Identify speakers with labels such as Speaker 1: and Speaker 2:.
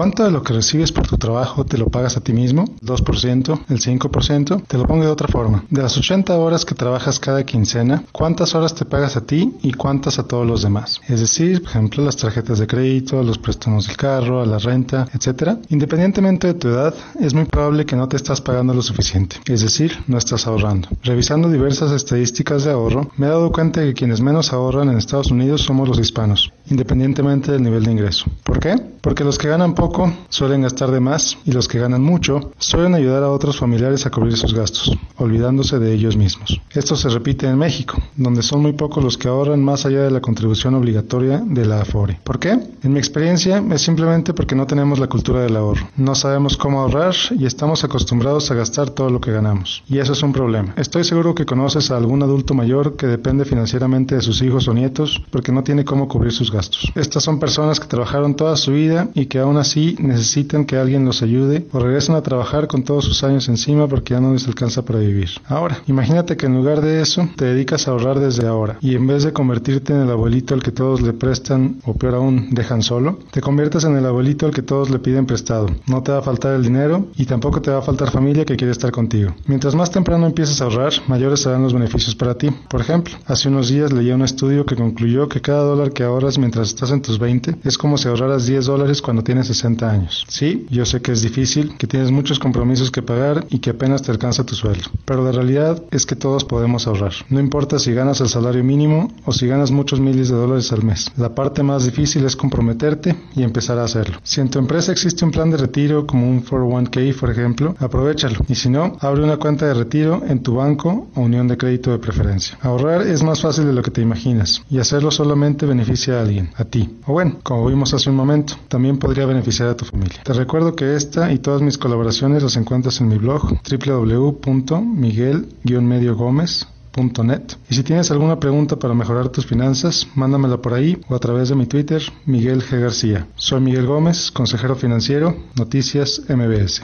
Speaker 1: ¿Cuánto de lo que recibes por tu trabajo te lo pagas a ti mismo? ¿El 2%? ¿El 5%? Te lo pongo de otra forma. De las 80 horas que trabajas cada quincena, ¿cuántas horas te pagas a ti y cuántas a todos los demás? Es decir, por ejemplo, las tarjetas de crédito, los préstamos del carro, la renta, etc. Independientemente de tu edad, es muy probable que no te estás pagando lo suficiente. Es decir, no estás ahorrando. Revisando diversas estadísticas de ahorro, me he dado cuenta de que quienes menos ahorran en Estados Unidos somos los hispanos, independientemente del nivel de ingreso. ¿Por qué? Porque los que ganan poco suelen gastar de más y los que ganan mucho suelen ayudar a otros familiares a cubrir sus gastos, olvidándose de ellos mismos. Esto se repite en México, donde son muy pocos los que ahorran más allá de la contribución obligatoria de la Afore. ¿Por qué? En mi experiencia es simplemente porque no tenemos la cultura del ahorro. No sabemos cómo ahorrar y estamos acostumbrados a gastar todo lo que ganamos. Y eso es un problema. Estoy seguro que conoces a algún adulto mayor que depende financieramente de sus hijos o nietos porque no tiene cómo cubrir sus gastos. Estas son personas que trabajaron toda su vida y que aún así necesitan que alguien los ayude o regresan a trabajar con todos sus años encima porque ya no les alcanza para vivir. Ahora, imagínate que en lugar de eso te dedicas a ahorrar desde ahora y en vez de convertirte en el abuelito al que todos le prestan o peor aún dejan solo, te conviertes en el abuelito al que todos le piden prestado. No te va a faltar el dinero y tampoco te va a faltar familia que quiere estar contigo. Mientras más temprano empieces a ahorrar, mayores serán los beneficios para ti. Por ejemplo, hace unos días leí un estudio que concluyó que cada dólar que ahorras mientras estás en tus 20 es como si ahorraras 10 dólares cuando tienes 60 años. Sí, yo sé que es difícil, que tienes muchos compromisos que pagar y que apenas te alcanza tu sueldo, pero la realidad es que todos podemos ahorrar. No importa si ganas el salario mínimo o si ganas muchos miles de dólares al mes. La parte más difícil es comprometerte y empezar a hacerlo. Si en tu empresa existe un plan de retiro como un 401k, por ejemplo, aprovechalo. Y si no, abre una cuenta de retiro en tu banco o unión de crédito de preferencia. Ahorrar es más fácil de lo que te imaginas y hacerlo solamente beneficia a alguien, a ti. O bueno, como vimos hace un momento, también podría beneficiar a tu familia. Te recuerdo que esta y todas mis colaboraciones las encuentras en mi blog www.miguel-mediogomez.net y si tienes alguna pregunta para mejorar tus finanzas, mándamela por ahí o a través de mi Twitter, Miguel G. García. Soy Miguel Gómez, consejero financiero, Noticias MBS.